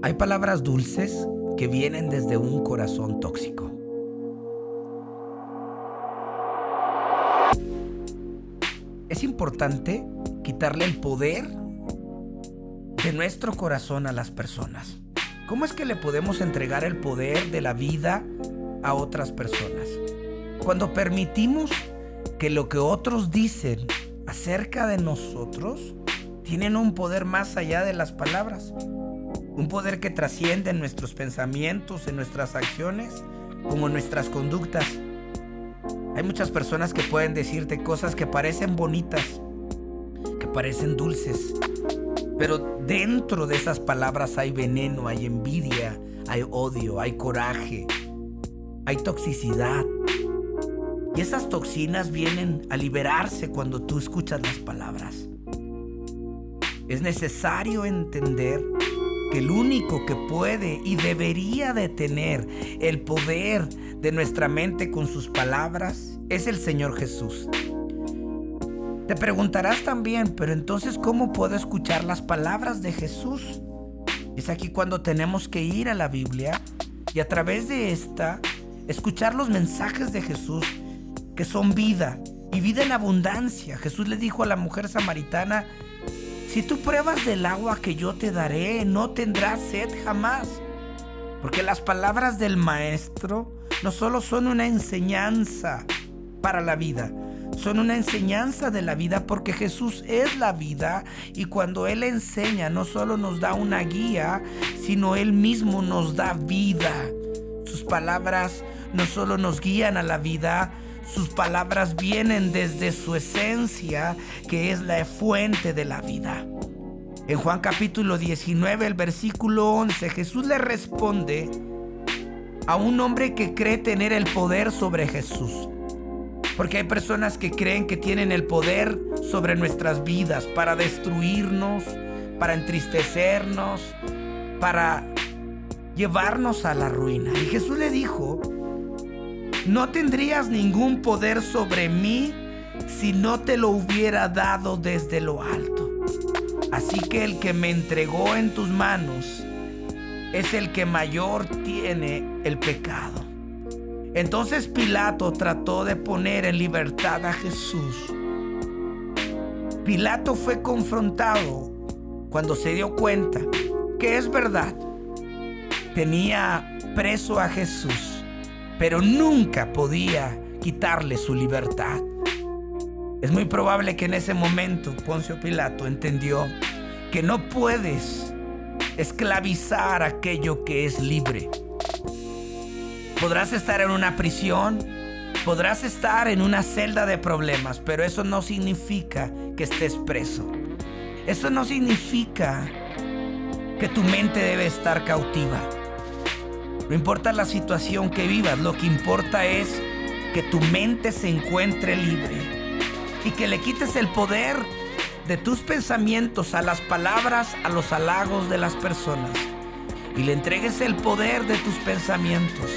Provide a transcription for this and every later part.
Hay palabras dulces que vienen desde un corazón tóxico. Es importante quitarle el poder de nuestro corazón a las personas. ¿Cómo es que le podemos entregar el poder de la vida a otras personas? Cuando permitimos que lo que otros dicen acerca de nosotros tienen un poder más allá de las palabras un poder que trasciende en nuestros pensamientos, en nuestras acciones, como en nuestras conductas. Hay muchas personas que pueden decirte cosas que parecen bonitas, que parecen dulces, pero dentro de esas palabras hay veneno, hay envidia, hay odio, hay coraje, hay toxicidad. Y esas toxinas vienen a liberarse cuando tú escuchas las palabras. Es necesario entender que el único que puede y debería de tener el poder de nuestra mente con sus palabras es el Señor Jesús. Te preguntarás también, pero entonces ¿cómo puedo escuchar las palabras de Jesús? Es aquí cuando tenemos que ir a la Biblia y a través de esta escuchar los mensajes de Jesús que son vida y vida en abundancia. Jesús le dijo a la mujer samaritana, si tú pruebas del agua que yo te daré, no tendrás sed jamás. Porque las palabras del Maestro no solo son una enseñanza para la vida, son una enseñanza de la vida porque Jesús es la vida y cuando Él enseña no solo nos da una guía, sino Él mismo nos da vida. Sus palabras no solo nos guían a la vida, sus palabras vienen desde su esencia, que es la fuente de la vida. En Juan capítulo 19, el versículo 11, Jesús le responde a un hombre que cree tener el poder sobre Jesús. Porque hay personas que creen que tienen el poder sobre nuestras vidas para destruirnos, para entristecernos, para llevarnos a la ruina. Y Jesús le dijo, no tendrías ningún poder sobre mí si no te lo hubiera dado desde lo alto. Así que el que me entregó en tus manos es el que mayor tiene el pecado. Entonces Pilato trató de poner en libertad a Jesús. Pilato fue confrontado cuando se dio cuenta que es verdad. Tenía preso a Jesús pero nunca podía quitarle su libertad. Es muy probable que en ese momento Poncio Pilato entendió que no puedes esclavizar aquello que es libre. Podrás estar en una prisión, podrás estar en una celda de problemas, pero eso no significa que estés preso. Eso no significa que tu mente debe estar cautiva. No importa la situación que vivas, lo que importa es que tu mente se encuentre libre y que le quites el poder de tus pensamientos a las palabras, a los halagos de las personas y le entregues el poder de tus pensamientos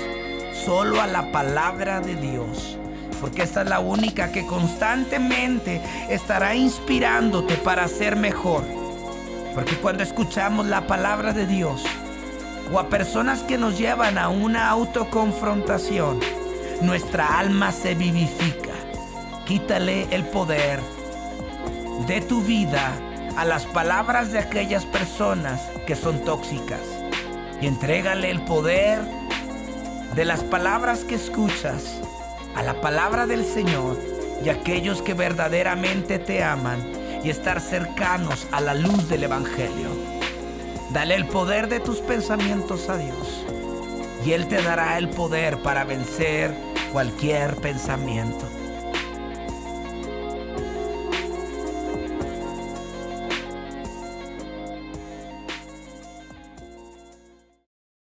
solo a la palabra de Dios. Porque esta es la única que constantemente estará inspirándote para ser mejor. Porque cuando escuchamos la palabra de Dios, o a personas que nos llevan a una autoconfrontación, nuestra alma se vivifica. Quítale el poder de tu vida a las palabras de aquellas personas que son tóxicas y entrégale el poder de las palabras que escuchas a la palabra del Señor y aquellos que verdaderamente te aman y estar cercanos a la luz del Evangelio. Dale el poder de tus pensamientos a Dios y Él te dará el poder para vencer cualquier pensamiento.